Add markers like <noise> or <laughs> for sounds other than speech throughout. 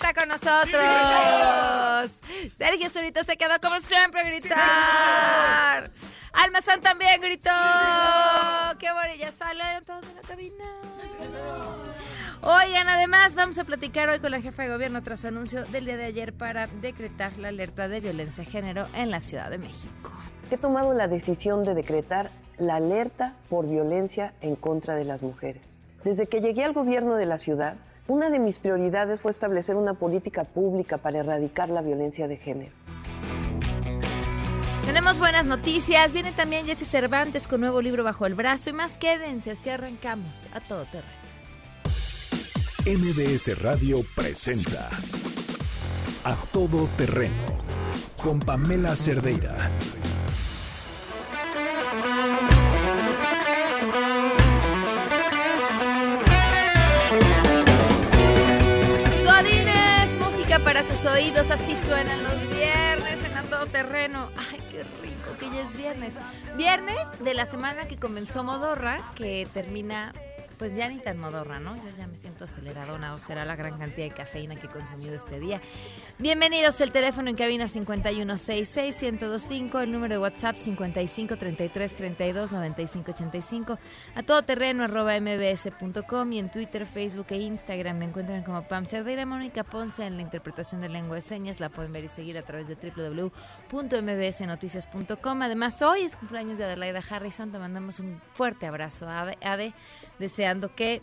está con nosotros. Sergio Zurita se quedó como siempre a gritar. Almazán también gritó. Qué bueno, ya salen todos en la cabina. Oigan, además vamos a platicar hoy con la jefa de gobierno tras su anuncio del día de ayer para decretar la alerta de violencia de género en la Ciudad de México. He tomado la decisión de decretar la alerta por violencia en contra de las mujeres. Desde que llegué al gobierno de la ciudad, una de mis prioridades fue establecer una política pública para erradicar la violencia de género. Tenemos buenas noticias. Viene también Jesse Cervantes con nuevo libro bajo el brazo y más quédense, así arrancamos a todo terreno. MBS Radio presenta A Todo Terreno con Pamela Cerdeira. Para sus oídos. Así suenan los viernes en a todo terreno. Ay, qué rico que ya es viernes. Viernes de la semana que comenzó Modorra, que termina pues ya ni tan modorra, ¿no? Yo ya me siento aceleradona o será la gran cantidad de cafeína que he consumido este día. Bienvenidos, el teléfono en cabina 5166125, el número de WhatsApp 5533329585, a todoterreno arroba mbs.com y en Twitter, Facebook e Instagram me encuentran como Pam Cerdeira, Mónica Ponce en la interpretación de lengua de señas, la pueden ver y seguir a través de www.mbsnoticias.com. Además, hoy es cumpleaños de Adelaida Harrison, te mandamos un fuerte abrazo, Ade, Ade deseando que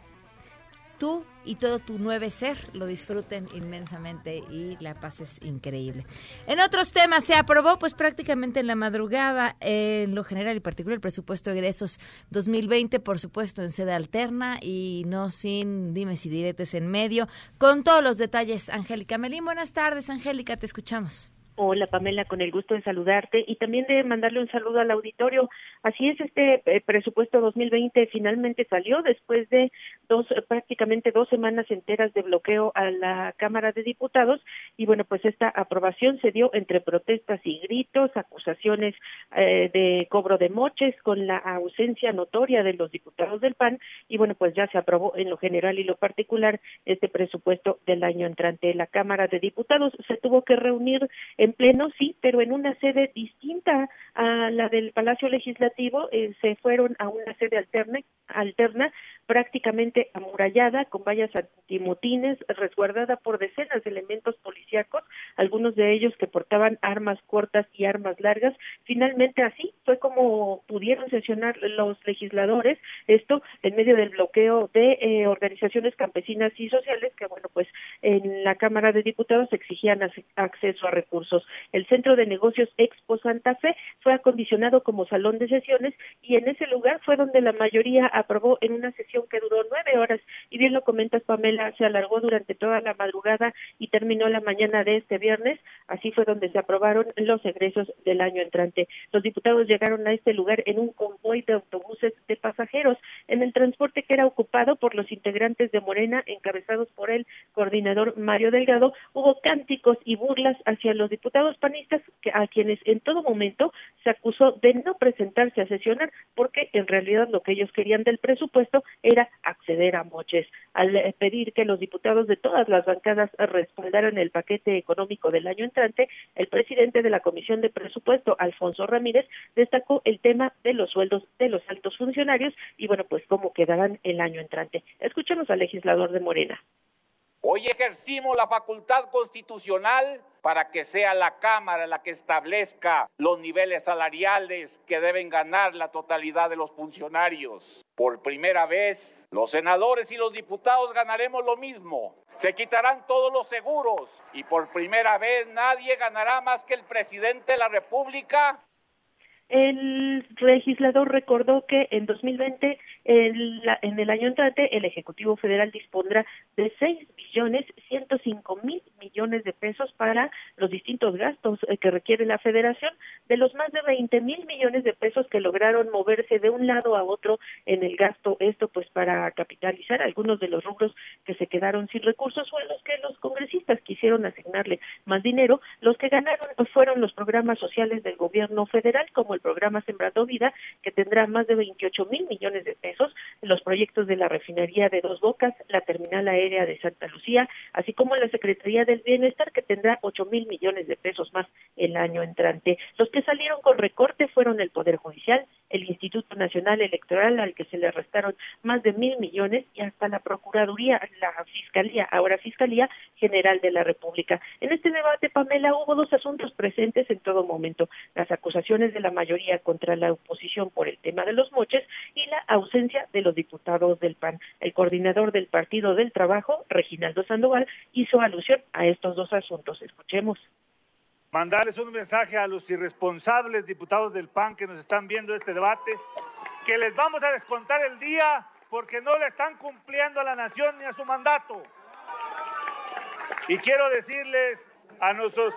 tú y todo tu nueve ser lo disfruten inmensamente y la paz es increíble. En otros temas se aprobó pues prácticamente en la madrugada en lo general y particular el presupuesto de egresos 2020, por supuesto en sede alterna y no sin dimes y diretes en medio, con todos los detalles. Angélica Melín, buenas tardes Angélica, te escuchamos. Hola Pamela, con el gusto de saludarte y también de mandarle un saludo al auditorio. Así es, este eh, presupuesto 2020 finalmente salió después de dos, prácticamente dos semanas enteras de bloqueo a la Cámara de Diputados y bueno, pues esta aprobación se dio entre protestas y gritos, acusaciones eh, de cobro de moches con la ausencia notoria de los diputados del PAN y bueno, pues ya se aprobó en lo general y lo particular este presupuesto del año entrante. La Cámara de Diputados se tuvo que reunir en pleno, sí, pero en una sede distinta a la del Palacio Legislativo, eh, se fueron a una sede alterna, alterna prácticamente amurallada, con vallas antimotines, resguardada por decenas de elementos policíacos, algunos de ellos que portaban armas cortas y armas largas. Finalmente, así fue como pudieron sesionar los legisladores, esto en medio del bloqueo de eh, organizaciones campesinas y sociales que, bueno, pues en la Cámara de Diputados exigían acceso a recursos. El Centro de Negocios Expo Santa Fe fue acondicionado como salón de sesiones y en ese lugar fue donde la mayoría aprobó en una sesión que duró nueve horas. Y bien lo comentas Pamela, se alargó durante toda la madrugada y terminó la mañana de este viernes, así fue donde se aprobaron los egresos del año entrante. Los diputados llegaron a este lugar en un convoy de autobuses de pasajeros en el transporte que era ocupado por los integrantes de Morena encabezados por el coordinador Mario Delgado, hubo cánticos y burlas hacia los diputados panistas a quienes en todo momento se acusó de no presentarse a sesionar porque en realidad lo que ellos querían del presupuesto era acceder a moches. Al eh, pedir que los diputados de todas las bancadas respaldaran el paquete económico del año entrante, el presidente de la Comisión de Presupuesto, Alfonso Ramírez, destacó el tema de los sueldos de los altos funcionarios y bueno, pues cómo quedarán el año entrante. Escuchemos al legislador de Morena. Hoy ejercimos la facultad constitucional para que sea la Cámara la que establezca los niveles salariales que deben ganar la totalidad de los funcionarios. Por primera vez, los senadores y los diputados ganaremos lo mismo. Se quitarán todos los seguros y por primera vez nadie ganará más que el presidente de la República El legislador recordó que en 2020, en, en el año entrante, el Ejecutivo Federal dispondrá de 6 billones 105 mil millones de pesos para los distintos gastos eh, que requiere la Federación, de los más de 20 mil millones de pesos que lograron moverse de un lado a otro en el gasto, esto pues para capitalizar algunos de los rubros que se quedaron sin recursos o en los que los congresistas quisieron asignarle más dinero, los que ganaron pues, fueron los programas sociales del gobierno federal, como el programa Sembrando Vida, que tendrá más de 28 mil millones de pesos, los proyectos de la refinería de Dos Bocas, la terminal aérea de Santa Lucía, así como la Secretaría del Bienestar, que tendrá 8 mil millones de pesos más el año entrante. Los que salieron con recorte fueron el Poder Judicial, el Instituto Nacional Electoral, al que se le restaron más de mil millones, y hasta la Procuraduría, la Fiscalía, ahora Fiscalía General de la República. En este debate, Pamela, hubo dos asuntos presentes en todo momento, las acusaciones de la mayoría contra la oposición por el tema de los moches y la ausencia de los diputados del PAN. El coordinador del Partido del Trabajo, Reginaldo Sandoval, hizo alusión a estos dos asuntos. Escuchemos mandarles un mensaje a los irresponsables diputados del PAN que nos están viendo este debate, que les vamos a descontar el día porque no le están cumpliendo a la nación ni a su mandato. Y quiero decirles a nuestros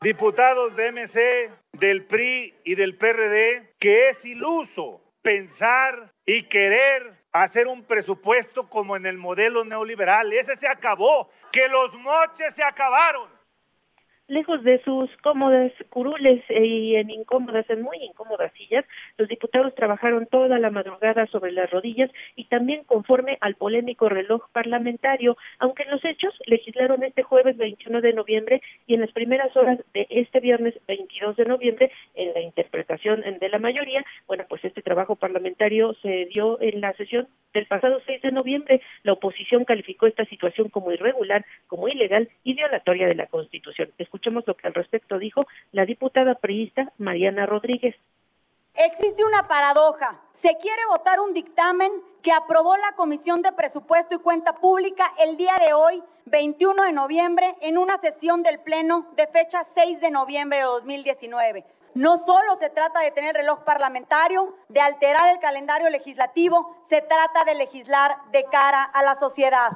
diputados de MC, del PRI y del PRD que es iluso pensar y querer hacer un presupuesto como en el modelo neoliberal. Ese se acabó, que los moches se acabaron lejos de sus cómodas curules y en incómodas, en muy incómodas sillas, los diputados trabajaron toda la madrugada sobre las rodillas y también conforme al polémico reloj parlamentario, aunque los hechos legislaron este jueves 21 de noviembre y en las primeras horas de este viernes 22 de noviembre en la interpretación de la mayoría, bueno, pues este trabajo parlamentario se dio en la sesión del pasado 6 de noviembre. La oposición calificó esta situación como irregular, como ilegal y violatoria de la Constitución. Escuchemos lo que al respecto dijo la diputada priista Mariana Rodríguez. Existe una paradoja. Se quiere votar un dictamen que aprobó la Comisión de Presupuesto y Cuenta Pública el día de hoy, 21 de noviembre, en una sesión del Pleno de fecha 6 de noviembre de 2019. No solo se trata de tener reloj parlamentario, de alterar el calendario legislativo, se trata de legislar de cara a la sociedad.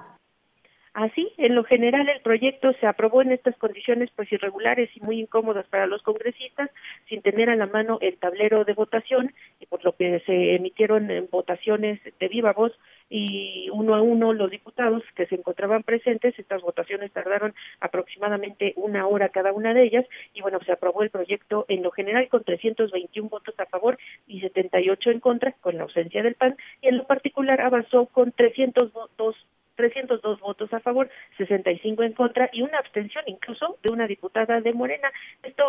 Así, en lo general, el proyecto se aprobó en estas condiciones pues irregulares y muy incómodas para los congresistas, sin tener a la mano el tablero de votación, y por lo que se emitieron en votaciones de viva voz y uno a uno los diputados que se encontraban presentes. Estas votaciones tardaron aproximadamente una hora cada una de ellas y bueno, se aprobó el proyecto en lo general con 321 votos a favor y 78 en contra, con la ausencia del PAN, y en lo particular avanzó con 302 302 votos a favor, 65 en contra y una abstención incluso de una diputada de Morena. Esto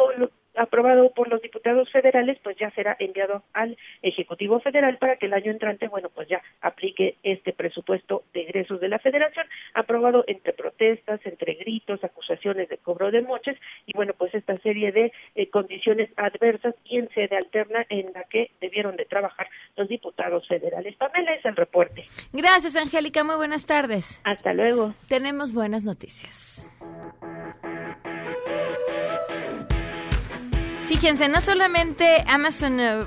aprobado por los diputados federales, pues ya será enviado al Ejecutivo Federal para que el año entrante, bueno, pues ya aplique este presupuesto de egresos de la Federación, aprobado entre protestas, entre gritos, acusaciones de cobro de moches y bueno, pues esta serie de eh, condiciones adversas y en sede alterna en la que debieron de trabajar los diputados federales. Pamela es el reporte. Gracias, Angélica. Muy buenas tardes. Hasta luego. Tenemos buenas noticias. Fíjense, no solamente Amazon eh,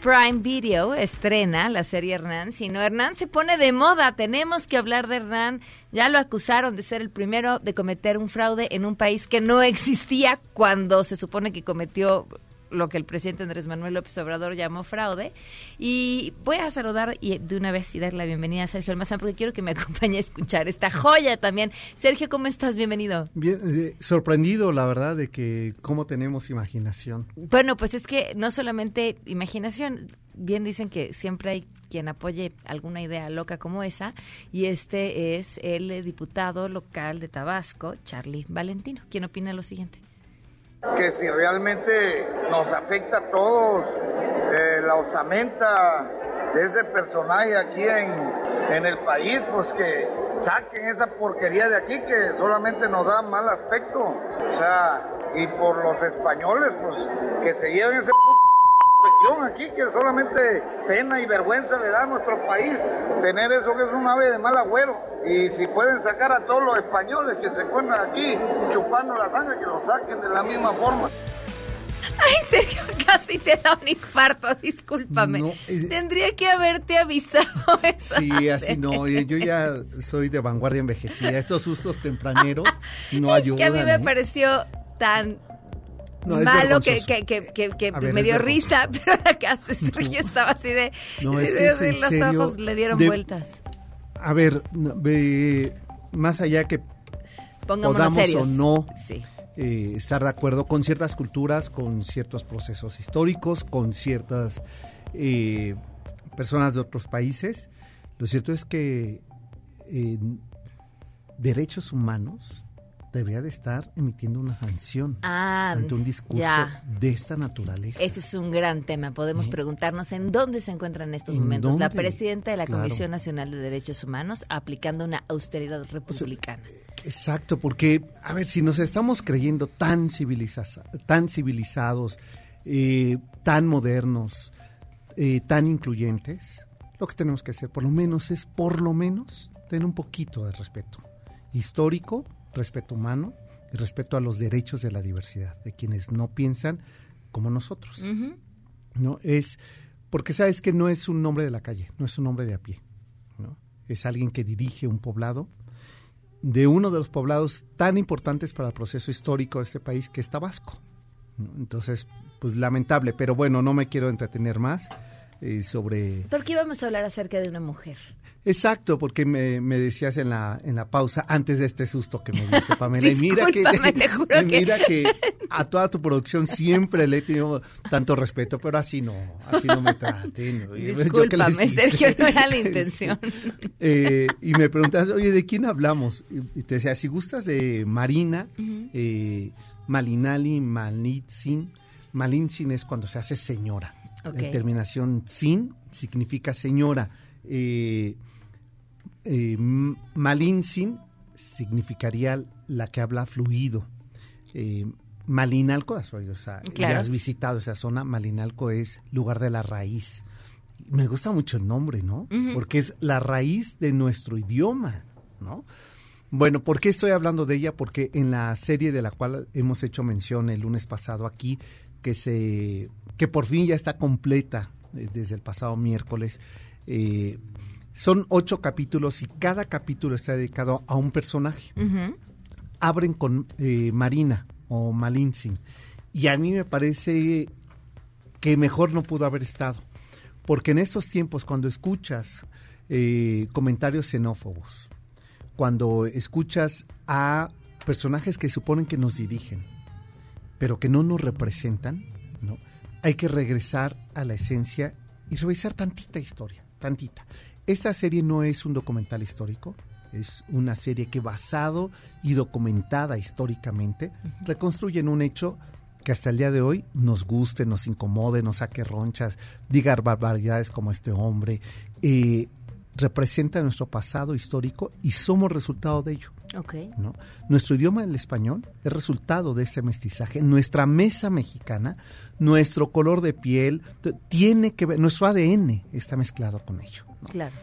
Prime Video estrena la serie Hernán, sino Hernán se pone de moda. Tenemos que hablar de Hernán. Ya lo acusaron de ser el primero de cometer un fraude en un país que no existía cuando se supone que cometió lo que el presidente Andrés Manuel López Obrador llamó fraude. Y voy a saludar y de una vez y dar la bienvenida a Sergio Almazán porque quiero que me <laughs> acompañe a escuchar esta joya también. Sergio, ¿cómo estás? Bienvenido. Bien, eh, sorprendido, la verdad, de que cómo tenemos imaginación. Bueno, pues es que no solamente imaginación, bien dicen que siempre hay quien apoye alguna idea loca como esa, y este es el diputado local de Tabasco, Charlie Valentino. ¿Quién opina lo siguiente? Que si realmente nos afecta a todos, eh, la osamenta de ese personaje aquí en, el país, pues que saquen esa porquería de aquí que solamente nos da mal aspecto. O sea, y por los españoles, pues que se lleven ese aquí que solamente pena y vergüenza le da a nuestro país tener eso que es un ave de mal agüero. Y si pueden sacar a todos los españoles que se encuentran aquí chupando la sangre, que lo saquen de la misma forma. Ay, Sergio, casi te da un infarto, discúlpame. No, eh, Tendría que haberte avisado <laughs> eso. Sí, así no. Yo ya soy de vanguardia envejecida. Estos sustos tempraneros <laughs> no ayudan. que a mí me ¿eh? pareció tan No, malo que, que, que, que, ver, me dio risa, <laughs> pero la casa yo estaba así de... No, es de- es de los serio, ojos le dieron de- vueltas. A ver, más allá que Pongámonos podamos serios. o no Sí. eh, estar de acuerdo con ciertas culturas, con ciertos procesos históricos, con ciertas eh, personas de otros países, lo cierto es que eh, derechos humanos debería de estar emitiendo una sanción Ah, ante un discurso ya. de esta naturaleza. Ese es un gran tema. Podemos ¿Eh? preguntarnos en dónde se encuentra en estos ¿En momentos la presidenta de la Claro. Comisión Nacional de Derechos Humanos aplicando una austeridad republicana. Exacto, porque, a ver, si nos estamos creyendo tan, civiliza- tan civilizados, eh, tan modernos, eh, tan incluyentes, lo que tenemos que hacer por lo menos es, por lo menos, tener un poquito de respeto histórico, respeto humano y respeto a los derechos de la diversidad, de quienes no piensan como nosotros. ¿no? Es porque sabes que no es un nombre de la calle, no es un nombre de a pie, ¿no? Es alguien que dirige un poblado de uno de los poblados tan importantes para el proceso histórico de este país que es Tabasco. ¿no? Entonces, pues lamentable, pero bueno, no me quiero entretener más eh, sobre ¿Por qué íbamos a hablar acerca de una mujer? Exacto, porque me, me decías en la en la pausa antes de este susto que me diste, <laughs> Pamela. y mira que, Discúlpame, te <laughs> juro y que- mira que a toda tu producción siempre le he tenido tanto respeto, pero así no, así no me traten. Discúlpame. Sergio, no era la <laughs> intención. Eh, y me preguntas, oye, ¿de quién hablamos? Y te decía, si gustas de Marina, Ujú. eh, Malinali, Malintzin. Malintzin es cuando se hace señora. Ok. La terminación sin significa señora. Eh, eh, significaría la que habla fluido. Eh, Malinalco, o sea, Claro. ya has visitado esa zona. Malinalco es lugar de la raíz. Me gusta mucho el nombre, ¿no? Porque es la raíz de nuestro idioma, ¿no? Bueno, ¿por qué estoy hablando de ella? Porque en la serie de la cual hemos hecho mención el lunes pasado aquí, que se que por fin ya está completa eh, desde el pasado miércoles, eh, son ocho capítulos y cada capítulo está dedicado a un personaje. Abren con eh, Marina o Malintzin. Y a mí me parece que mejor no pudo haber estado, porque en estos tiempos cuando escuchas eh, comentarios xenófobos, cuando escuchas a personajes que suponen que nos dirigen, pero que no nos representan, ¿no? hay que regresar a la esencia y revisar tantita historia, tantita. Esta serie no es un documental histórico, es una serie que basado y documentada históricamente reconstruyen un hecho que hasta el día de hoy nos guste, nos incomode, nos saque ronchas, diga barbaridades como este hombre, eh, representa nuestro pasado histórico y somos resultado de ello. Nuestro idioma, el español, es resultado de este mestizaje. Nuestra mesa mexicana, nuestro color de piel, tiene que ver, nuestro ADN está mezclado con ello. ¿no? Claro.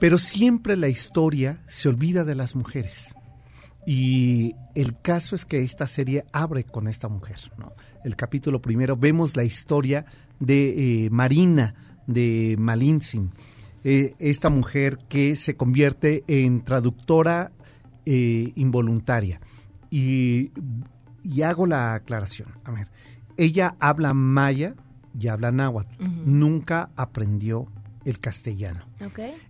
Pero siempre la historia se olvida de las mujeres. Y el caso es que esta serie abre con esta mujer. ¿no? El capítulo primero vemos la historia de eh, Marina, de Malintzin, eh, esta mujer que se convierte en traductora eh, involuntaria. Y, y hago la aclaración. A ver, ella habla maya y habla náhuatl. Nunca aprendió el castellano.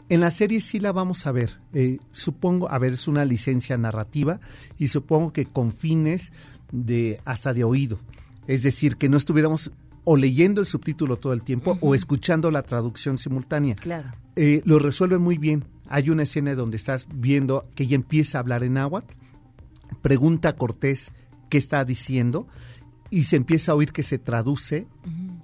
En la serie sí la vamos a ver. Eh, supongo, a ver, es una licencia narrativa y supongo que con fines de hasta de oído. Es decir, que no estuviéramos o leyendo el subtítulo todo el tiempo o escuchando la traducción simultánea. Claro. Eh, lo resuelve muy bien. Hay una escena donde estás viendo que ella empieza a hablar en náhuatl, pregunta a Cortés qué está diciendo y se empieza a oír que se traduce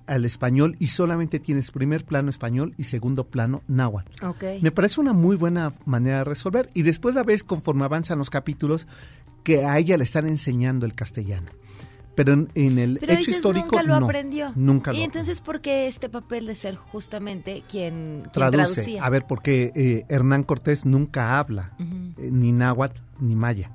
al español y solamente tienes primer plano español y segundo plano náhuatl. Ok. Me parece una muy buena manera de resolver. Y después la ves conforme avanzan los capítulos que a ella le están enseñando el castellano. Pero en, en el Pero hecho dices, histórico nunca lo no. aprendió. Nunca y lo entonces, ¿por qué este papel de ser justamente quien, quien traduce. traducía? A ver, porque eh, Hernán Cortés nunca habla eh, ni náhuatl ni maya.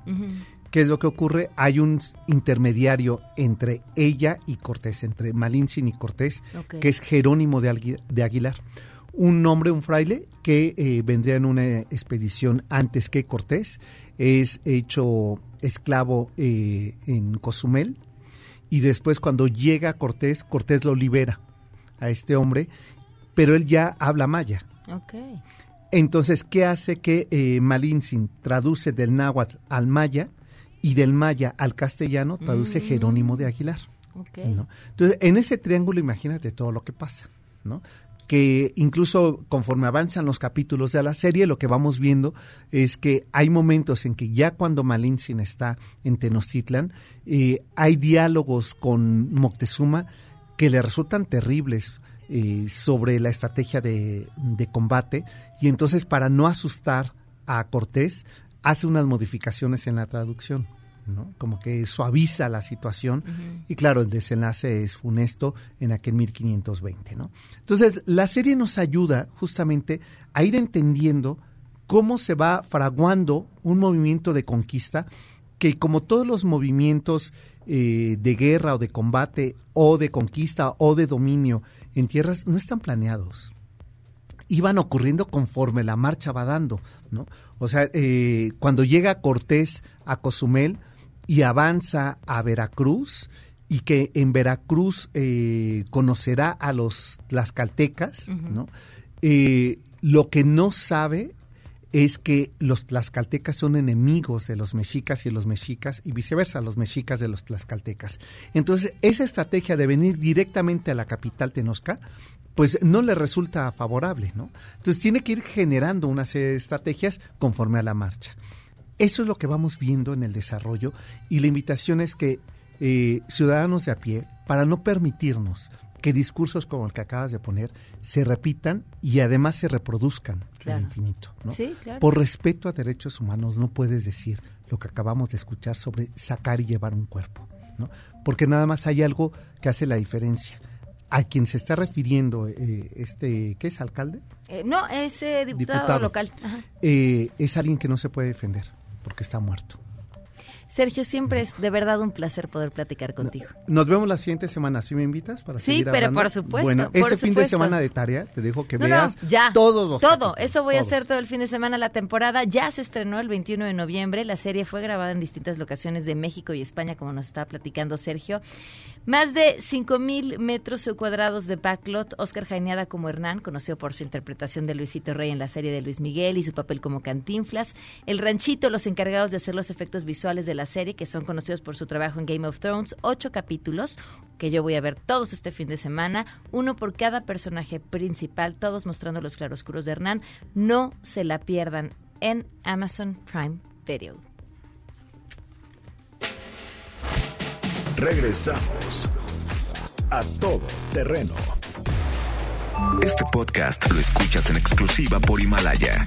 ¿Qué es lo que ocurre? Hay un intermediario entre ella y Cortés, entre Malintzin y Cortés, que es Jerónimo de, de Aguilar. Un hombre, un fraile, que eh, vendría en una expedición antes que Cortés, es hecho esclavo eh, en Cozumel, y después cuando llega Cortés, Cortés lo libera a este hombre, pero él ya habla maya. Ok. Entonces, ¿qué hace que eh, Malintzin traduce del náhuatl al maya y del maya al castellano traduce Mm. Jerónimo de Aguilar? Ok. ¿no? Entonces, en ese triángulo imagínate todo lo que pasa, ¿no? Que incluso conforme avanzan los capítulos de la serie, lo que vamos viendo es que hay momentos en que ya cuando Malintzin está en Tenochtitlan, eh, hay diálogos con Moctezuma que le resultan terribles eh, sobre la estrategia de, de combate y entonces para no asustar a Cortés hace unas modificaciones en la traducción. ¿No? Como que suaviza la situación y claro, el desenlace es funesto en aquel 1520, ¿no? Entonces, la serie nos ayuda justamente a ir entendiendo cómo se va fraguando un movimiento de conquista que como todos los movimientos eh, de guerra o de combate o de conquista o de dominio en tierras no están planeados iban ocurriendo conforme la marcha va dando, ¿no? O sea, eh, cuando llega Cortés a Cozumel y avanza a Veracruz y que en Veracruz eh, conocerá a los tlaxcaltecas, ¿no? Eh, lo que no sabe es que los tlaxcaltecas son enemigos de los mexicas y los mexicas y viceversa, los mexicas de los tlaxcaltecas. Entonces, esa estrategia de venir directamente a la capital Tenosca, pues no le resulta favorable, ¿no? Entonces tiene que ir generando una serie de estrategias conforme a la marcha. Eso es lo que vamos viendo en el desarrollo y la invitación es que eh, ciudadanos de a pie, para no permitirnos que discursos como el que acabas de poner se repitan y además se reproduzcan Claro. al infinito. ¿no? Sí, claro. Por respeto a derechos humanos no puedes decir lo que acabamos de escuchar sobre sacar y llevar un cuerpo, ¿no? Porque nada más hay algo que hace la diferencia. A quien se está refiriendo eh, este, ¿qué es alcalde? Eh, no, es eh, diputado, Diputado. local. Ajá. Eh, es alguien que no se puede defender porque está muerto. Sergio, siempre es de verdad un placer poder platicar contigo. Nos vemos la siguiente semana. ¿Sí me invitas para Sí, seguir pero hablando? por supuesto, Bueno, por este fin de semana de tarea te dejo que No, no, veas ya. todos los Todo. capítulos, Eso voy a hacer todo el fin de semana. La temporada ya se estrenó el 21 de noviembre. La serie fue grabada en distintas locaciones de México y España, como nos estaba platicando Sergio. Más de 5 mil metros cuadrados de backlot. Oscar Jaineada como Hernán, conocido por su interpretación de Luisito Rey en la serie de Luis Miguel y su papel como Cantinflas. El Ranchito, los encargados de hacer los efectos visuales de la serie, que son conocidos por su trabajo en Game of Thrones. Ocho capítulos, que yo voy a ver todos este fin de semana. Uno por cada personaje principal, todos mostrando los claroscuros de Hernán. No se la pierdan en Amazon Prime Video. Regresamos a todo terreno. Este podcast lo escuchas en exclusiva por Himalaya.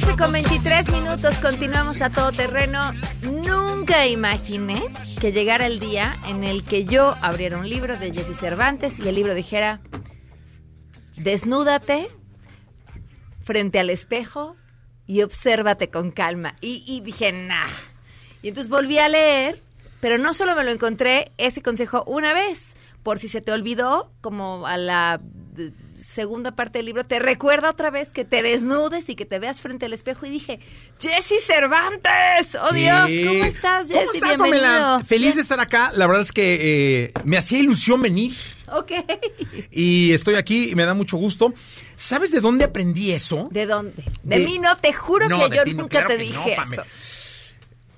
12 con 23 minutos, continuamos a todo terreno. Nunca imaginé que llegara el día en el que yo abriera un libro de Jesse Cervantes y el libro dijera, desnúdate frente al espejo y obsérvate con calma. Y, y dije, nah. Y entonces volví a leer, pero no solo me lo encontré ese consejo una vez, por si se te olvidó, como a la segunda parte del libro, te recuerda otra vez que te desnudes y que te veas frente al espejo. Y dije, Jesse Cervantes, oh Sí. Dios, ¿cómo estás, Jesse? ¿Cómo estás, Bienvenido. Pamela? Feliz Bien. de estar acá. La verdad es que eh, me hacía ilusión venir Ok. y estoy aquí y me da mucho gusto. ¿Sabes de dónde aprendí eso? ¿De dónde? De, De- mí no, te juro No, que yo ti no, nunca claro te no, dije Pamela. eso.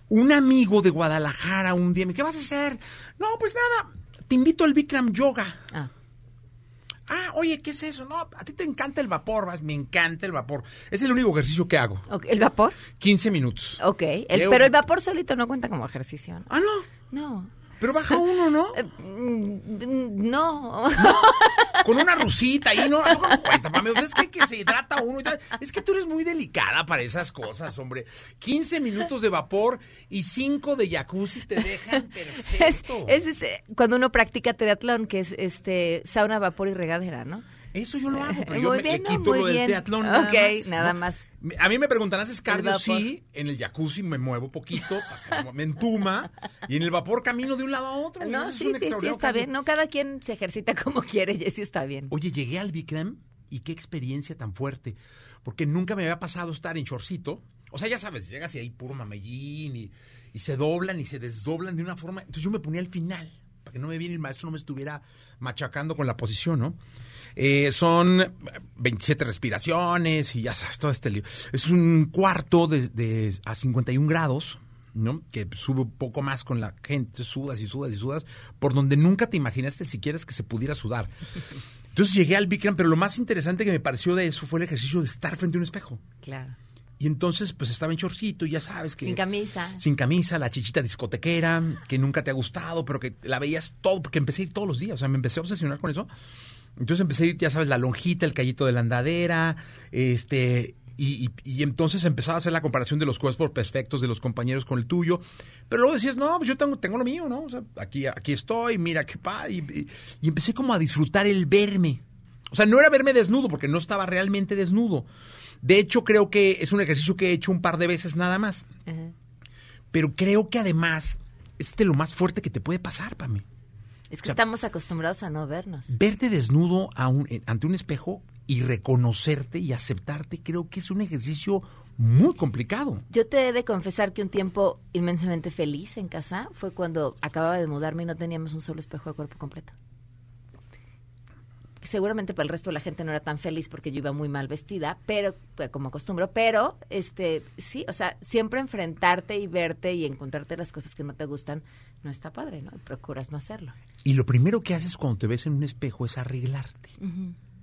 Un amigo de Guadalajara un día me ¿qué vas a hacer? No, pues nada, te invito al Bikram Yoga. Ah. Ah, oye, ¿qué es eso? No, a ti te encanta el vapor, vas, me encanta el vapor. Es el único ejercicio que hago. ¿El vapor? 15 minutos. Ok. El- pero el vapor solito no cuenta como ejercicio. ¿no? Ah, no. No. Pero baja uno, ¿no? <laughs> Eh, No. con una rusita ahí, no, no, no cuenta, mami. Es que, que se hidrata uno y tal. Es que tú eres muy delicada para esas cosas, hombre. 15 minutos de vapor y 5 de jacuzzi te dejan <laughs> Es, perfecto. es ese- cuando uno practica triatlón, que es este sauna, vapor y regadera, ¿no? Eso yo lo hago, pero yo me, bien, le ¿no? quito lo del triatlón nada Ok, más. nada más. A mí me preguntan, ¿haces cardio? vapor. Sí, en el jacuzzi me muevo poquito, me entuma, y en el vapor camino de un lado a otro. No, es sí, sí, está cambio. bien. No, cada quien se ejercita como quiere y sí está bien. Oye, llegué al Bikram y qué experiencia tan fuerte, porque nunca me había pasado estar en shortcito. O sea, ya sabes, llegas y hay puro mamellín y, y se doblan y se desdoblan de una forma. Entonces yo me ponía al final, para que no me viera el maestro, no me estuviera machacando con la posición, ¿no? Eh, son 27 respiraciones y ya sabes, todo este lío. Es un cuarto de, de a 51 grados, ¿no? Que sube un poco más con la gente, sudas y sudas y sudas, por donde nunca te imaginaste siquiera que se pudiera sudar. Entonces llegué al Bikram, pero lo más interesante que me pareció de eso fue el ejercicio de estar frente a un espejo. Claro. Y entonces, pues estaba en chorcito y ya sabes que... Sin camisa. Sin camisa, la chichita discotequera, que nunca te ha gustado, pero que la veías todo, porque empecé a ir todos los días, o sea, me empecé a obsesionar con eso. Entonces empecé a ir, ya sabes, la lonjita, el callito de la andadera, este... Y, y- y entonces empezaba a hacer la comparación de los cuerpos perfectos de los compañeros con el tuyo. Pero luego decías, no, pues yo tengo, tengo lo mío, ¿no? O sea, aquí, aquí estoy, mira qué padre. Y, empecé como a disfrutar el verme. O sea, no era verme desnudo, porque no estaba realmente desnudo. De hecho, creo que es un ejercicio que he hecho un par de veces nada más. Pero creo que además es de lo más fuerte que te puede pasar para mí. Es que O sea, estamos acostumbrados a no vernos. Verte desnudo a un- ante un espejo y reconocerte y aceptarte, creo que es un ejercicio muy complicado. Yo te he de confesar que un tiempo inmensamente feliz en casa fue cuando acababa de mudarme y no teníamos un solo espejo de cuerpo completo. Seguramente para el resto de la gente no era tan feliz porque yo iba muy mal vestida, pero pues, como acostumbro, pero este sí, o sea, siempre enfrentarte y verte y encontrarte las cosas que no te gustan no está padre, ¿no? Y procuras no hacerlo. Y lo primero que haces cuando te ves en un espejo es arreglarte.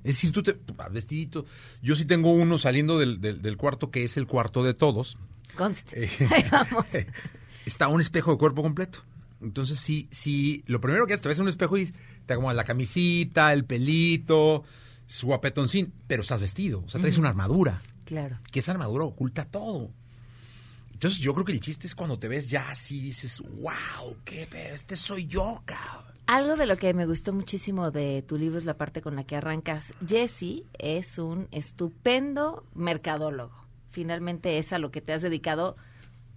Es decir, tú te vestidito. Yo sí tengo uno saliendo del, del- del cuarto que es el cuarto de todos. Conste. Eh, <laughs> Ahí vamos. <laughs> Está un espejo de cuerpo completo. Entonces, sí, sí, lo primero que haces, te ves en un espejo y te acomodas la camisita, el pelito, su guapetoncín, pero estás vestido, o sea, traes una armadura, Claro. que esa armadura oculta todo. Entonces, yo creo que el chiste es cuando te ves ya así, dices, wow, qué pedo, este soy yo, cabrón. Algo de lo que me gustó muchísimo de tu libro es la parte con la que arrancas. Jesse es un estupendo mercadólogo. Finalmente es a lo que te has dedicado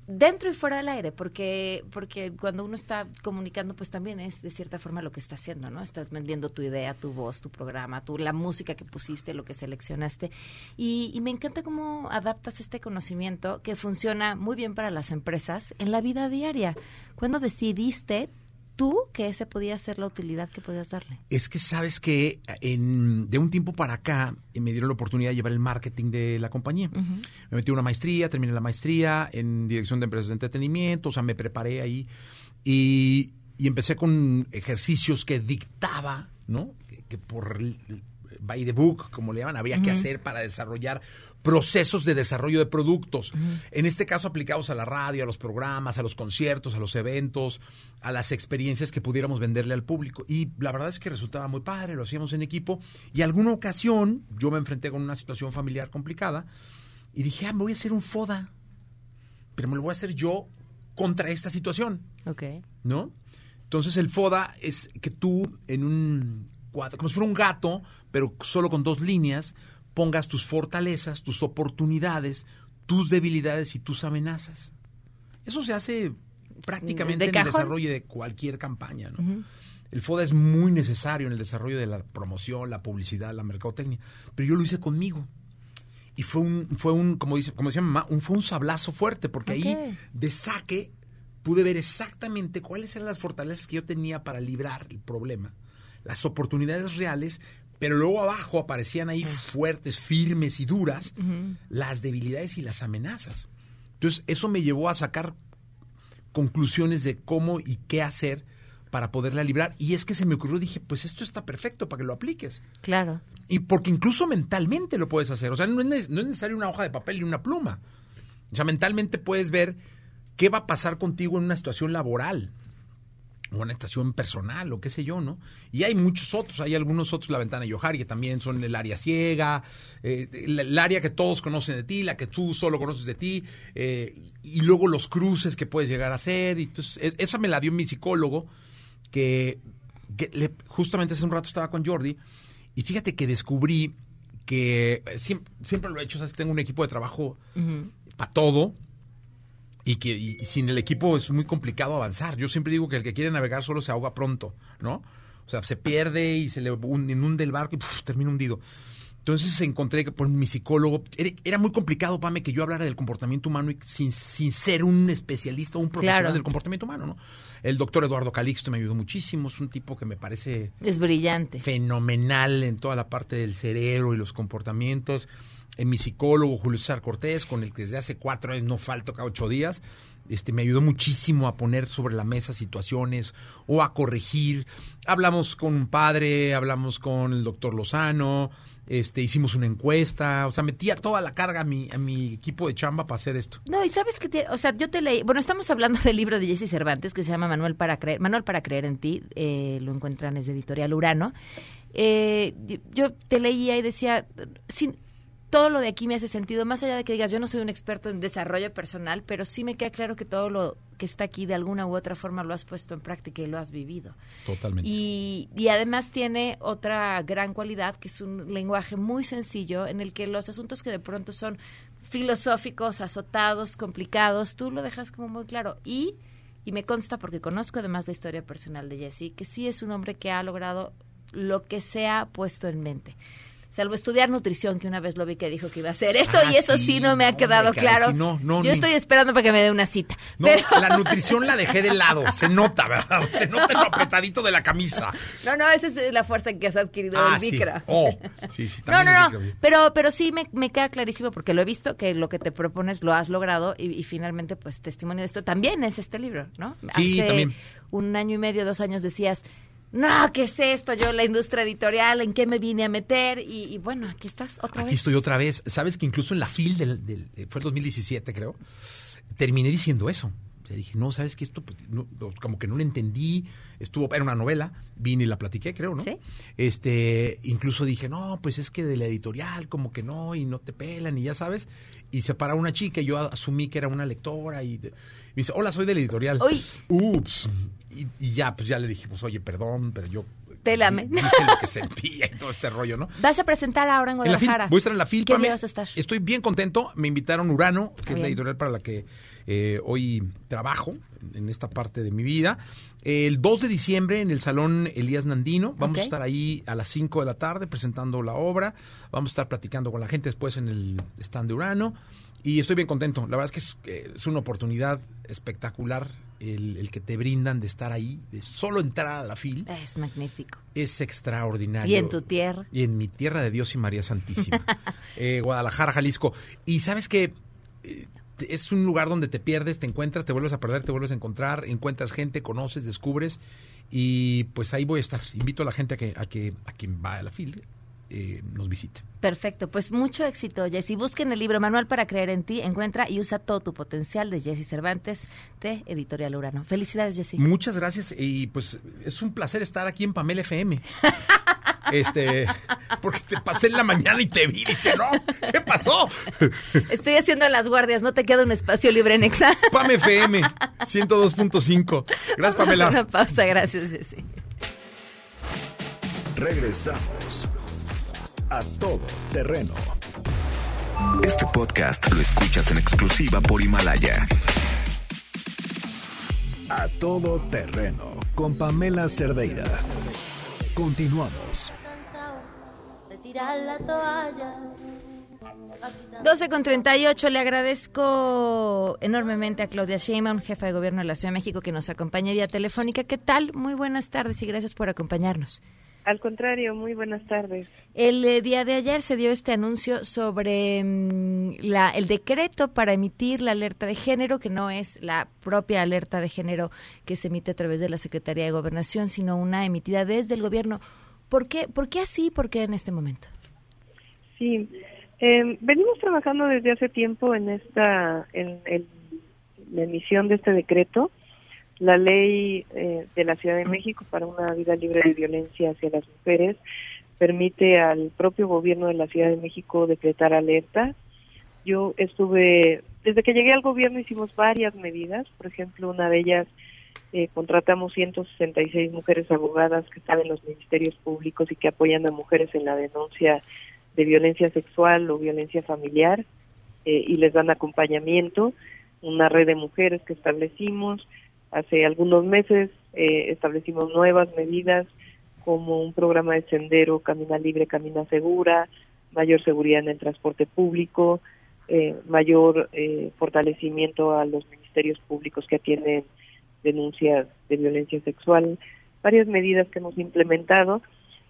dentro y fuera del aire, porque porque cuando uno está comunicando, pues también es de cierta forma lo que está haciendo, ¿no? Estás vendiendo tu idea, tu voz, tu programa, tu la música que pusiste, lo que seleccionaste. Y, y me encanta cómo adaptas este conocimiento que funciona muy bien para las empresas en la vida diaria. ¿Cuándo decidiste tú que ese podía ser la utilidad que podías darle? Es que sabes que en, de un tiempo para acá eh, me dieron la oportunidad de llevar el marketing de la compañía. Me metí una maestría, terminé la maestría en dirección de empresas de entretenimiento, o sea, me preparé ahí y, y empecé con ejercicios que dictaba, ¿no? Que, que por by the book, como le llaman, había que hacer para desarrollar procesos de desarrollo de productos. En este caso aplicados a la radio, a los programas, a los conciertos, a los eventos, a las experiencias que pudiéramos venderle al público. Y la verdad es que resultaba muy padre, lo hacíamos en equipo. Y alguna ocasión yo me enfrenté con una situación familiar complicada y dije, ah, me voy a hacer un FODA, pero me lo voy a hacer yo contra esta situación. Ok. ¿no? Entonces el FODA es que tú en un como si fuera un gato, pero solo con dos líneas, pongas tus fortalezas, tus oportunidades, tus debilidades y tus amenazas. Eso se hace prácticamente en el desarrollo de cualquier campaña, ¿no? El FODA es muy necesario en el desarrollo de la promoción, la publicidad, la mercadotecnia, pero yo lo hice conmigo. Y fue un, fue un, como dice, como decía mamá, un, fue un sablazo fuerte, porque Ok. ahí de saque pude ver exactamente cuáles eran las fortalezas que yo tenía para librar el problema, las oportunidades reales, pero luego abajo aparecían ahí fuertes, firmes y duras las debilidades y las amenazas. Entonces, eso me llevó a sacar conclusiones de cómo y qué hacer para poderla librar. Y es que se me ocurrió, dije, pues esto está perfecto para que lo apliques. Claro. Y porque incluso mentalmente lo puedes hacer. O sea, no es, no es necesario una hoja de papel y una pluma. O sea, mentalmente puedes ver qué va a pasar contigo en una situación laboral. O una estación personal o qué sé yo, ¿no? Y hay muchos otros, hay algunos otros, la ventana Yohari, que también son el área ciega, eh, el, el área que todos conocen de ti, la que tú solo conoces de ti, eh, y luego los cruces que puedes llegar a hacer. Y entonces, e- esa me la dio mi psicólogo, que, que le- justamente hace un rato estaba con Jordi, y fíjate que descubrí que eh, siempre, siempre lo he hecho, ¿sabes? Tengo un equipo de trabajo para todo, y que y sin el equipo es muy complicado avanzar. Yo siempre digo que el que quiere navegar solo se ahoga pronto, ¿no? O sea, se pierde y se le un- inunda el barco y puf, termina hundido. Entonces encontré que por mi psicólogo, era, era muy complicado, Pame, que yo hablara del comportamiento humano y sin, sin ser un especialista o un profesional Claro. del comportamiento humano, ¿no? El doctor Eduardo Calixto me ayudó muchísimo, es un tipo que me parece Es brillante. fenomenal en toda la parte del cerebro y los comportamientos. En mi psicólogo, Julio César Cortés, con el que desde hace cuatro años no falto cada ocho días, este, me ayudó muchísimo a poner sobre la mesa situaciones o a corregir. Hablamos con un padre, hablamos con el doctor Lozano, este, hicimos una encuesta, o sea, metía toda la carga a mi, a mi equipo de chamba para hacer esto. No, y sabes que, te- o sea, yo te leí, bueno, estamos hablando del libro de Jesse Cervantes que se llama Manuel para creer, Manuel para creer en ti, eh, lo encuentran es de Editorial Urano. Eh, yo te leía y decía, sin, todo lo de aquí me hace sentido, más allá de que digas, yo no soy un experto en desarrollo personal, pero sí me queda claro que todo lo que está aquí de alguna u otra forma lo has puesto en práctica y lo has vivido. Totalmente. Y, y además tiene otra gran cualidad, que es un lenguaje muy sencillo en el que los asuntos que de pronto son filosóficos, azotados, complicados, tú lo dejas como muy claro. Y, y me consta, porque conozco además la historia personal de Jesse, que sí es un hombre que ha logrado lo que se ha puesto en mente. Salvo estudiar nutrición, que una vez lo vi que dijo que iba a hacer eso, Ah, y eso sí, sí, no me ha no, quedado hombre, claro. sí, no, no, Yo ni- estoy esperando para que me dé una cita. No, pero- la nutrición la dejé de lado, se nota, ¿verdad? Se nota en lo apretadito de la camisa. No, no, esa es la fuerza que has adquirido Ah, el sí. Vicra. Oh, <laughs> sí, sí, No, también no, el no, Vicra. pero, pero sí me, me queda clarísimo porque lo he visto que lo que te propones lo has logrado y, y finalmente pues testimonio de esto también es este libro, ¿no? Sí, Hace también. un año y medio, dos años decías, no, ¿qué es esto? Yo la industria editorial, ¿en qué me vine a meter? Y, y bueno, aquí estás otra Aquí vez. estoy otra vez. Sabes que incluso en la FIL del, del- eh, fue el 2017, creo, terminé diciendo eso. O sea, dije, no, ¿sabes qué? Esto pues, no, como que no lo entendí. Estuvo, era una novela, vine y la platiqué, creo, ¿no? Sí. Este, incluso dije, no, pues es que de la editorial, como que no, y no te pelan, y ya sabes. Y se para una chica, y yo asumí que era una lectora, y de- me dice, hola, soy de la editorial. Uy. Ups. Y, y ya, pues ya le dije, pues oye, perdón, pero yo Pélame. <laughs> lo que sentía y todo este rollo, ¿no? Vas a presentar ahora en En Guadalajara. voy a estar en la FIL. ¿Qué día vas a estar? Estoy bien contento. Me invitaron Urano, que es la editorial para la que eh, hoy trabajo en esta parte de mi vida. El 2 de diciembre en el Salón Elías Nandino. Vamos Ok. a estar ahí a las 5 de la tarde presentando la obra. Vamos a estar platicando con la gente después en el stand de Urano. Y estoy bien contento. La verdad es que es, eh, es una oportunidad espectacular el, el que te brindan de estar ahí, de solo entrar a la FIL. Es magnífico. Es extraordinario. Y en tu tierra. Y en mi tierra de Dios y María Santísima. <laughs> Eh, Guadalajara, Jalisco. Y sabes que eh, es un lugar donde te pierdes, te encuentras, te vuelves a perder, te vuelves a encontrar, encuentras gente, conoces, descubres. Y pues ahí voy a estar. Invito a la gente a que, a que a quien va a la FIL eh, nos visite. Perfecto, pues mucho éxito, Jessy. Busquen el libro Manual para creer en ti, encuentra y usa todo tu potencial de Jessy Cervantes de Editorial Urano. Felicidades, Jessy. Muchas gracias y pues es un placer estar aquí en Pamela FM. <laughs> Este, porque te pasé en la mañana y te vi y dije, no, ¿qué pasó? Estoy haciendo las guardias, no te queda un espacio libre en Exa. <laughs> Pam FM 102.5. Gracias, Vamos a Pamela. Una pausa, gracias, Jessy. Regresamos a todo terreno. Este podcast lo escuchas en exclusiva por Himalaya. A todo terreno con Pamela Cerdeira. Continuamos. de tirar la toalla. 12 con 38, le agradezco enormemente a Claudia Sheinbaum, jefa de gobierno de la Ciudad de México, que nos acompaña vía telefónica. ¿Qué tal? Muy buenas tardes y gracias por acompañarnos. Al contrario, muy buenas tardes. El eh, día de ayer se dio este anuncio sobre mm, la, el decreto para emitir la alerta de género, que no es la propia alerta de género que se emite a través de la Secretaría de Gobernación, sino una emitida desde el gobierno. ¿Por qué, ¿Por qué así? ¿Por qué en este momento? Sí, eh, venimos trabajando desde hace tiempo en esta, en, en la emisión de este decreto, La ley eh, de la Ciudad de México para una vida libre de violencia hacia las mujeres permite al propio gobierno de la Ciudad de México decretar alerta. Yo estuve, desde que llegué al gobierno hicimos varias medidas, por ejemplo, una de ellas eh, contratamos 166 mujeres abogadas que están en los ministerios públicos y que apoyan a mujeres en la denuncia de violencia sexual o violencia familiar eh, y les dan acompañamiento. Una red de mujeres que establecimos. Hace algunos meses eh, establecimos nuevas medidas como un programa de sendero Camina Libre, Camina Segura, mayor seguridad en el transporte público, eh, mayor eh, fortalecimiento a los ministerios públicos que atienden denuncias de violencia sexual, varias medidas que hemos implementado.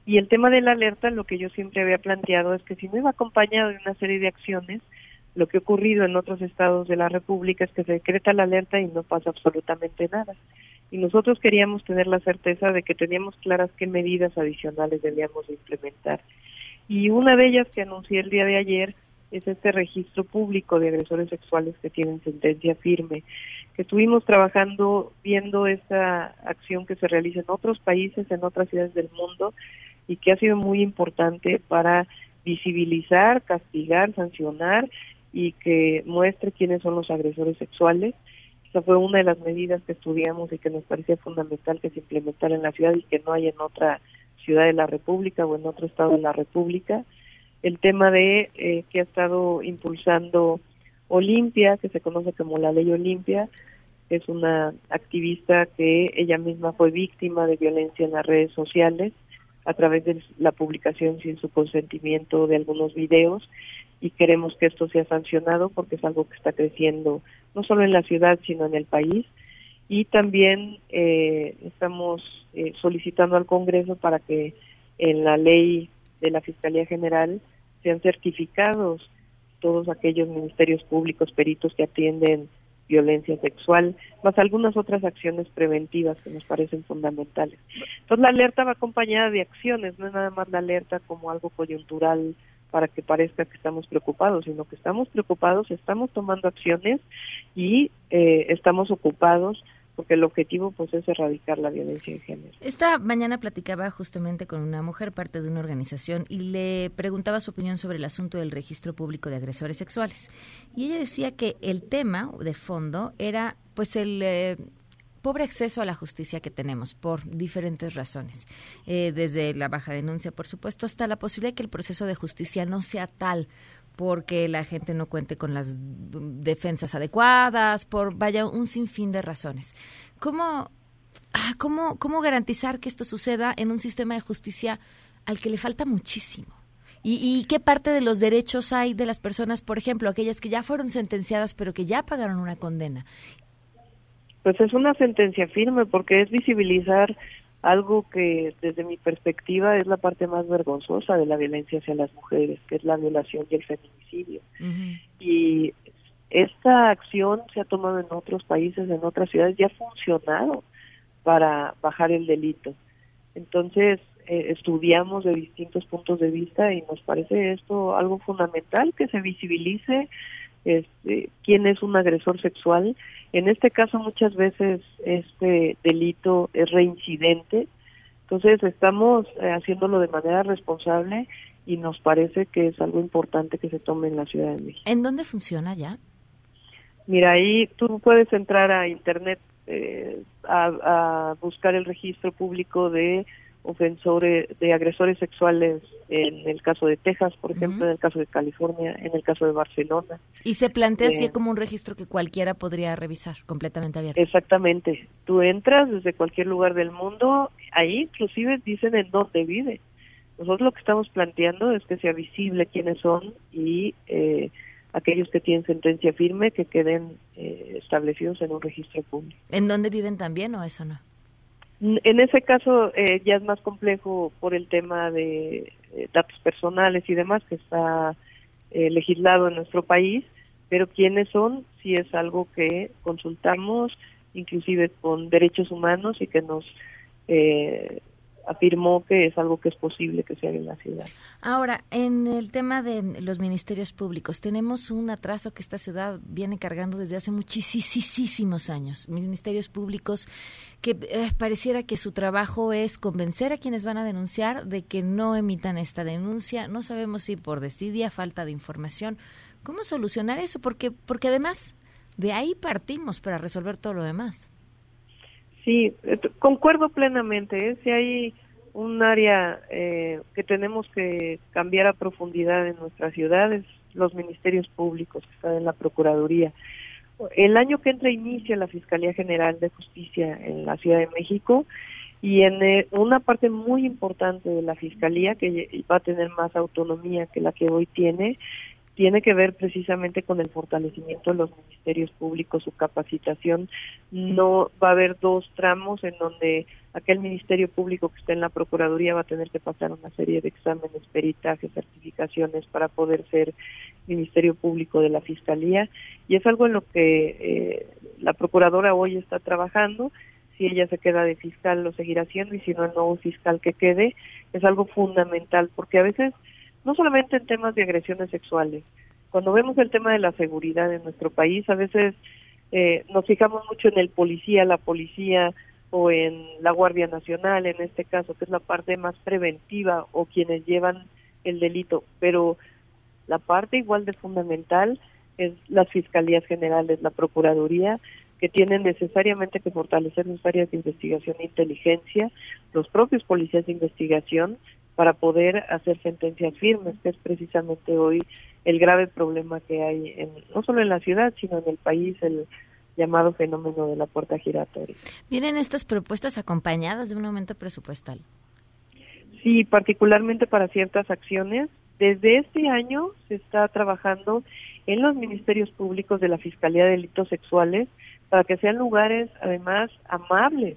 Y el tema de la alerta, lo que yo siempre había planteado es que si no iba acompañado de una serie de acciones, lo que ha ocurrido en otros estados de la República es que se decreta la alerta y no pasa absolutamente nada y nosotros queríamos tener la certeza de que teníamos claras qué medidas adicionales debíamos implementar. Y una de ellas que anuncié el día de ayer es este registro público de agresores sexuales que tienen sentencia firme, que estuvimos trabajando viendo esta acción que se realiza en otros países, en otras ciudades del mundo, y que ha sido muy importante para visibilizar, castigar, sancionar y que muestre quiénes son los agresores sexuales esa fue una de las medidas que estudiamos y que nos parecía fundamental que se implementara en la ciudad y que no hay en otra ciudad de la República o en otro estado de la República. El tema de eh, que ha estado impulsando Olimpia, que se conoce como la ley Olimpia, es una activista que ella misma fue víctima de violencia en las redes sociales a través de la publicación sin su consentimiento de algunos videos y queremos que esto sea sancionado porque es algo que está creciendo no solo en la ciudad sino en el país y también eh, estamos eh, solicitando al Congreso para que en la ley de la Fiscalía General sean certificados todos aquellos ministerios públicos peritos que atienden violencia sexual, más algunas otras acciones preventivas que nos parecen fundamentales. Entonces la alerta va acompañada de acciones, no es nada más la alerta como algo coyuntural para que parezca que estamos preocupados, sino que estamos preocupados, estamos tomando acciones y eh, estamos ocupados porque el objetivo pues es erradicar la violencia de género. Esta mañana platicaba justamente con una mujer, parte de una organización, y le preguntaba su opinión sobre el asunto del registro público de agresores sexuales. Y ella decía que el tema de fondo era pues el eh, pobre acceso a la justicia que tenemos por diferentes razones, eh, desde la baja denuncia, por supuesto, hasta la posibilidad de que el proceso de justicia no sea tal porque la gente no cuente con las defensas adecuadas, por vaya un sinfín de razones. ¿Cómo, ah, cómo, cómo garantizar que esto suceda en un sistema de justicia al que le falta muchísimo? ¿Y, ¿Y, qué parte de los derechos hay de las personas, por ejemplo, aquellas que ya fueron sentenciadas pero que ya pagaron una condena? Pues es una sentencia firme porque es visibilizar algo que desde mi perspectiva es la parte más vergonzosa de la violencia hacia las mujeres, que es la violación y el feminicidio. Y esta acción se ha tomado en otros países, en otras ciudades, y ha funcionado para bajar el delito. Entonces, eh, estudiamos de distintos puntos de vista y nos parece esto algo fundamental, que se visibilice este, quién es un agresor sexual. En este caso muchas veces este delito es reincidente, entonces estamos eh, haciéndolo de manera responsable y nos parece que es algo importante que se tome en la Ciudad de México. ¿En dónde funciona ya? Mira, ahí tú puedes entrar a internet eh, a, a buscar el registro público de ofensores, de agresores sexuales en el caso de Texas, por ejemplo, en el caso de California, en el caso de Barcelona. Y se plantea así eh, como un registro que cualquiera podría revisar, completamente abierto. Exactamente. Tú entras desde cualquier lugar del mundo, ahí inclusive dicen en dónde vive. Nosotros lo que estamos planteando es que sea visible quiénes son y eh, aquellos que tienen sentencia firme que queden eh, establecidos en un registro público. ¿En dónde viven también o eso no? En ese caso eh, ya es más complejo por el tema de eh, datos personales y demás que está eh, legislado en nuestro país, pero quiénes son si es algo que consultamos inclusive con derechos humanos y que nos afirmó que es algo que es posible que se haga en la ciudad. Ahora, en el tema de los ministerios públicos, tenemos un atraso que esta ciudad viene cargando desde hace muchísimos años. Ministerios públicos que eh, pareciera que su trabajo es convencer a quienes van a denunciar de que no emitan esta denuncia. No sabemos si por desidia, falta de información. ¿Cómo solucionar eso? Porque, porque además de ahí partimos para resolver todo lo demás. Sí, eh, concuerdo plenamente. ¿eh? Si hay un área eh, que tenemos que cambiar a profundidad en nuestras ciudades, los ministerios públicos que están en la Procuraduría. El año que entra inicia la Fiscalía General de Justicia en la Ciudad de México y en eh, una parte muy importante de la Fiscalía que va a tener más autonomía que la que hoy tiene tiene que ver precisamente con el fortalecimiento de los ministerios públicos, su capacitación. No va a haber dos tramos en donde aquel ministerio público que esté en la Procuraduría va a tener que pasar una serie de exámenes, peritajes, certificaciones para poder ser Ministerio Público de la Fiscalía. Y es algo en lo que eh, la Procuradora hoy está trabajando. Si ella se queda de fiscal, lo seguirá haciendo, y si no, el nuevo fiscal que quede es algo fundamental, porque a veces no solamente en temas de agresiones sexuales. Cuando vemos el tema de la seguridad en nuestro país, a veces eh, nos fijamos mucho en el policía, la policía o en la Guardia Nacional, en este caso, que es la parte más preventiva o quienes llevan el delito, pero la parte igual de fundamental es las fiscalías generales, la Procuraduría, que tienen necesariamente que fortalecer sus áreas de investigación e inteligencia, los propios policías de investigación para poder hacer sentencias firmes, que es precisamente hoy el grave problema que hay en, no solo en la ciudad, sino en el país, el llamado fenómeno de la puerta giratoria. ¿Vienen estas propuestas acompañadas de un aumento presupuestal? Sí, particularmente para ciertas acciones. Desde este año se está trabajando en los ministerios públicos de la Fiscalía de Delitos Sexuales para que sean lugares, además, amables.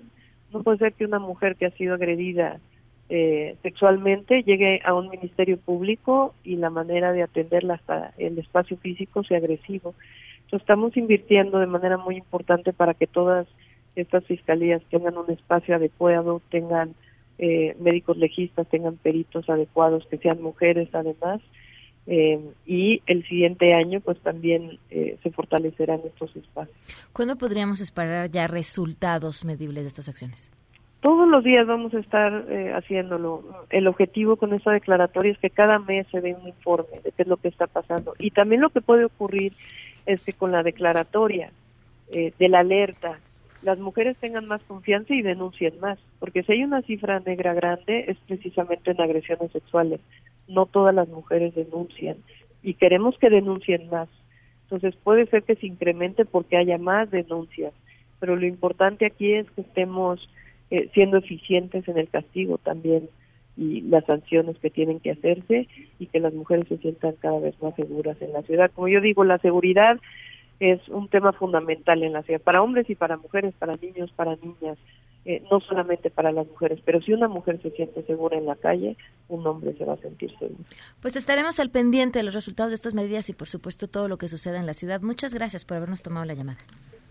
No puede ser que una mujer que ha sido agredida eh, sexualmente llegue a un ministerio público y la manera de atenderla hasta el espacio físico sea agresivo. Entonces estamos invirtiendo de manera muy importante para que todas estas fiscalías tengan un espacio adecuado, tengan eh, médicos legistas, tengan peritos adecuados, que sean mujeres además. Eh, y el siguiente año pues también se fortalecerán estos espacios. ¿Cuándo podríamos esperar ya resultados medibles de estas acciones? Todos los días vamos a estar eh, haciéndolo. El objetivo con esta declaratoria es que cada mes se dé un informe de qué es lo que está pasando. Y también lo que puede ocurrir es que con la declaratoria eh, de la alerta, las mujeres tengan más confianza y denuncien más. Porque si hay una cifra negra grande es precisamente en agresiones sexuales. No todas las mujeres denuncian y queremos que denuncien más. Entonces puede ser que se incremente porque haya más denuncias. Pero lo importante aquí es que estemos eh, siendo eficientes en el castigo también y las sanciones que tienen que hacerse y que las mujeres se sientan cada vez más seguras en la ciudad. Como yo digo, la seguridad es un tema fundamental en la ciudad, para hombres y para mujeres, para niños, para niñas, eh, no solamente para las mujeres, pero si una mujer se siente segura en la calle, un hombre se va a sentir seguro. Pues estaremos al pendiente de los resultados de estas medidas y por supuesto todo lo que suceda en la ciudad. Muchas gracias por habernos tomado la llamada.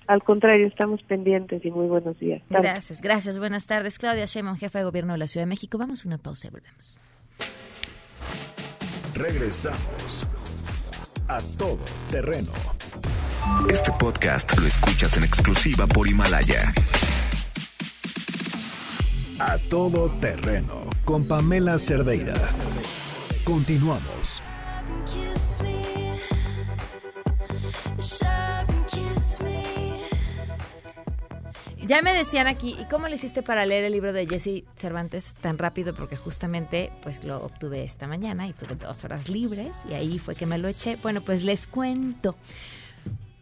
Al contrario, estamos pendientes y muy buenos días. Gracias, gracias. Buenas tardes. Claudia Sheinbaum, jefa de gobierno de la Ciudad de México. Vamos a una pausa y volvemos. Regresamos a todo terreno. Este podcast lo escuchas en exclusiva por Himalaya. A todo terreno con Pamela Cerdeira. Continuamos. Ya me decían aquí, ¿y cómo le hiciste para leer el libro de Jesse Cervantes tan rápido? Porque justamente pues lo obtuve esta mañana y tuve dos horas libres y ahí fue que me lo eché. Bueno, pues les cuento.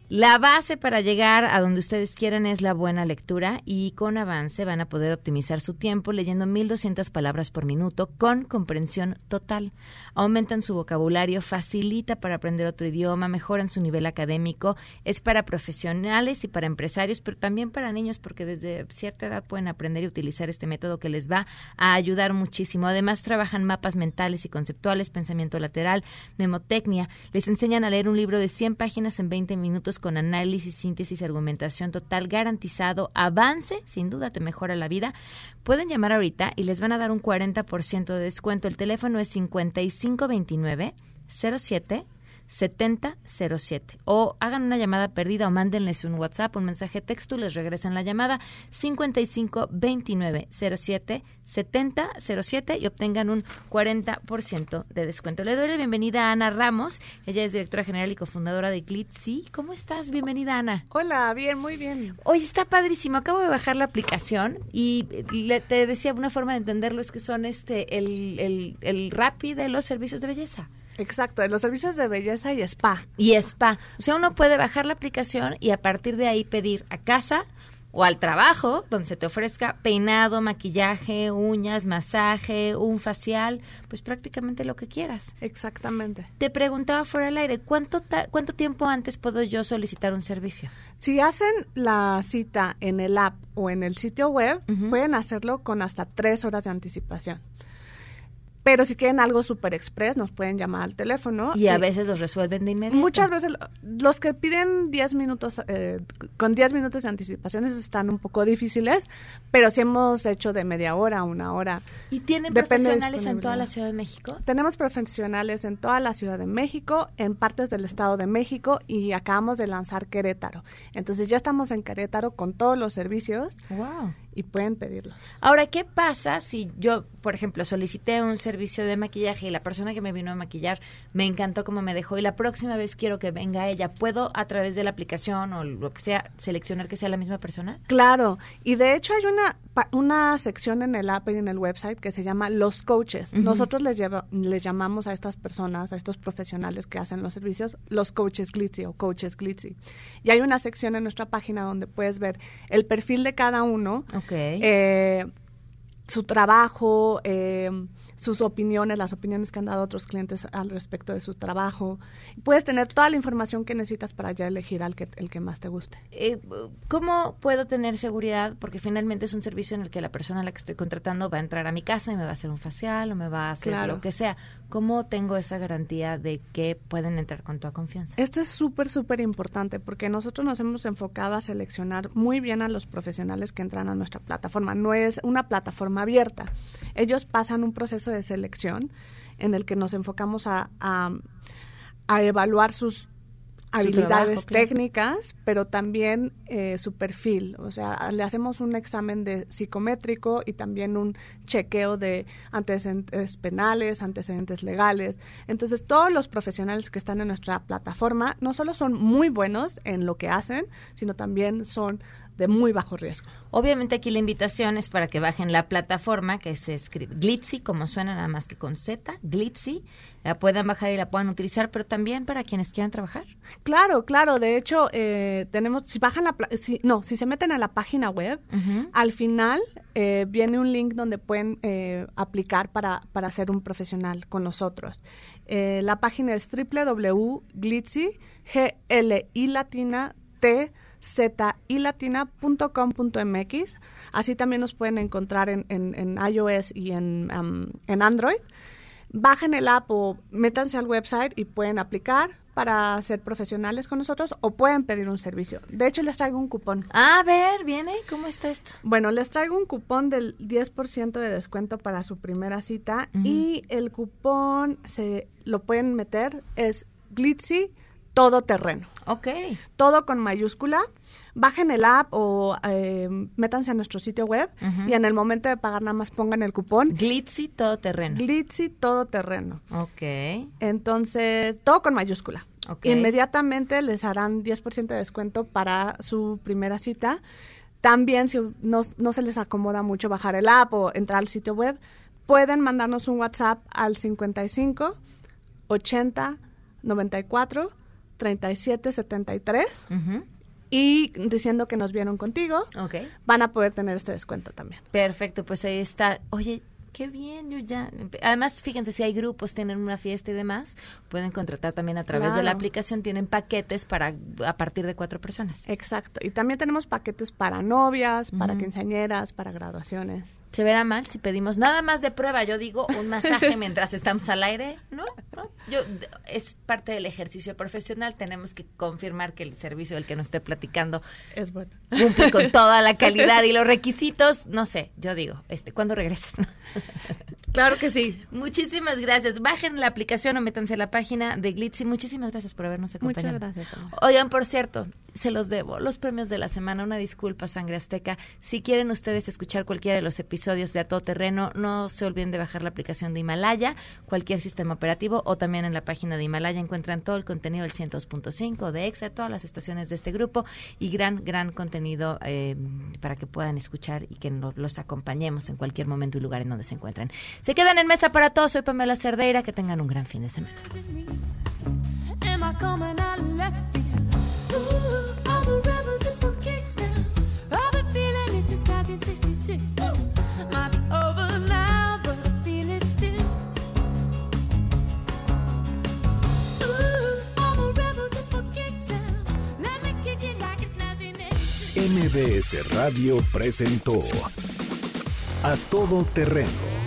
La base para llegar a donde ustedes quieran es la buena lectura y con avance van a poder optimizar su tiempo leyendo 1200 palabras por minuto con comprensión total. Aumentan su vocabulario, facilita para aprender otro idioma, mejoran su nivel académico, es para profesionales y para empresarios, pero también para niños porque desde cierta edad pueden aprender y utilizar este método que les va a ayudar muchísimo. Además trabajan mapas mentales y conceptuales, pensamiento lateral, mnemotecnia, les enseñan a leer un libro de 100 páginas en 20 minutos con análisis, síntesis, argumentación total, garantizado, avance, sin duda te mejora la vida. Pueden llamar ahorita y les van a dar un 40% de descuento. El teléfono es 5529 07 7007 o hagan una llamada perdida o mándenles un WhatsApp, un mensaje texto les regresan la llamada 55 29 07 7007 y obtengan un 40% de descuento. Le doy la bienvenida a Ana Ramos, ella es directora general y cofundadora de Glitzy. ¿Cómo estás? Bienvenida Ana. Hola, bien, muy bien. Hoy está padrísimo. Acabo de bajar la aplicación y le, te decía una forma de entenderlo es que son este el, el, el Rappi de los servicios de belleza. Exacto, de los servicios de belleza y spa. Y spa. O sea, uno puede bajar la aplicación y a partir de ahí pedir a casa o al trabajo, donde se te ofrezca peinado, maquillaje, uñas, masaje, un facial, pues prácticamente lo que quieras. Exactamente. Te preguntaba fuera del aire, ¿cuánto, cuánto tiempo antes puedo yo solicitar un servicio? Si hacen la cita en el app o en el sitio web, pueden hacerlo con hasta tres horas de anticipación. Pero si quieren algo super express, nos pueden llamar al teléfono. Y a veces los resuelven de inmediato. Muchas veces los que piden 10 minutos, eh, con 10 minutos de anticipación, esos están un poco difíciles, pero sí hemos hecho de media hora, una hora. ¿Y tienen profesionales en toda la Ciudad de México? Tenemos profesionales en toda la Ciudad de México, en partes del Estado de México y acabamos de lanzar Querétaro. Entonces ya estamos en Querétaro con todos los servicios. Wow y pueden pedirlos. Ahora, ¿qué pasa si yo, por ejemplo, solicité un servicio de maquillaje y la persona que me vino a maquillar me encantó como me dejó y la próxima vez quiero que venga ella? ¿Puedo a través de la aplicación o lo que sea seleccionar que sea la misma persona? Claro, y de hecho hay una, una sección en el app y en el website que se llama Los Coaches. Nosotros les, lleva, les llamamos a estas personas, a estos profesionales que hacen los servicios, los coaches Glitzy o coaches Glitzy. Y hay una sección en nuestra página donde puedes ver el perfil de cada uno. Eh, su trabajo, eh, sus opiniones, las opiniones que han dado otros clientes al respecto de su trabajo. Puedes tener toda la información que necesitas para ya elegir al que, el que más te guste. Eh, ¿Cómo puedo tener seguridad? Porque finalmente es un servicio en el que la persona a la que estoy contratando va a entrar a mi casa y me va a hacer un facial o me va a hacer lo que sea. ¿Cómo tengo esa garantía de que pueden entrar con toda confianza? Esto es súper, súper importante porque nosotros nos hemos enfocado a seleccionar muy bien a los profesionales que entran a nuestra plataforma. No es una plataforma abierta. Ellos pasan un proceso de selección en el que nos enfocamos a, a, a evaluar sus habilidades técnicas, pero también eh, su perfil. O sea, le hacemos un examen de psicométrico y también un chequeo de antecedentes penales, antecedentes legales. Entonces, todos los profesionales que están en nuestra plataforma no solo son muy buenos en lo que hacen, sino también son de muy bajo riesgo. Obviamente aquí la invitación es para que bajen la plataforma que se escribe Glitzy, como suena nada más que con Z, Glitzy, la puedan bajar y la puedan utilizar, pero también para quienes quieran trabajar. Claro, claro, de hecho eh, tenemos, si bajan la, si, no, si se meten a la página web, al final eh, viene un link donde pueden eh, aplicar para, para ser un profesional con nosotros. la página es www.glitzy, G L I latina T zilatina.com.mx. Así también nos pueden encontrar en, en, iOS y en, um, en Android. Bajen el app o métanse al website y pueden aplicar para ser profesionales con nosotros o pueden pedir un servicio. De hecho, les traigo un cupón. A ver, viene, ¿cómo está esto? Bueno, les traigo un cupón del 10% de descuento para su primera cita y el cupón se lo pueden meter es Glitzy todo terreno. Ok. Todo con mayúscula. Bajen el app o eh, métanse a nuestro sitio web y en el momento de pagar nada más pongan el cupón. Glitzy terreno. Glitzy terreno. Ok. Entonces, todo con mayúscula. Okay. Inmediatamente les harán 10% de descuento para su primera cita. También, si no, no se les acomoda mucho bajar el app o entrar al sitio web, pueden mandarnos un WhatsApp al 55 80 94 3773 y diciendo que nos vieron contigo, van a poder tener este descuento también. Perfecto, pues ahí está. Oye, qué bien, yo ya. Además, fíjense, si hay grupos, tienen una fiesta y demás, pueden contratar también a través de la aplicación, tienen paquetes para a partir de cuatro personas. Exacto. Y también tenemos paquetes para novias, para quinceañeras, para graduaciones. ¿Se verá mal si pedimos nada más de prueba? Yo digo un masaje <laughs> mientras estamos al aire, ¿no? ¿No? Yo, es parte del ejercicio profesional. Tenemos que confirmar que el servicio del que nos esté platicando es bueno. Cumple con <laughs> toda la calidad y los requisitos. No sé, yo digo, este, ¿cuándo regresas? <laughs> Claro que sí. Muchísimas gracias. Bajen la aplicación o métanse a la página de Glitzy. Muchísimas gracias por habernos acompañado. Muchas gracias. Ana. Oigan, por cierto, se los debo. Los premios de la semana. Una disculpa, Sangre Azteca. Si quieren ustedes escuchar cualquiera de los episodios de A Todo Terreno, no se olviden de bajar la aplicación de Himalaya, cualquier sistema operativo, o también en la página de Himalaya encuentran todo el contenido del 102.5 de EXA, todas las estaciones de este grupo y gran, gran contenido eh, para que puedan escuchar y que no- los acompañemos en cualquier momento y lugar en donde se encuentren. Se quedan en mesa para todos. Soy Pamela Cerdeira. Que tengan un gran fin de semana. Am I coming out of left field? Ooh, all the rebels just for kicks now. I've been feeling it since 1966. Ooh, might be over now, but I feel it still. Ooh, all the rebels just for kicks now. Let me kick it like it's 1986. MBS Radio presentó A Todo Terreno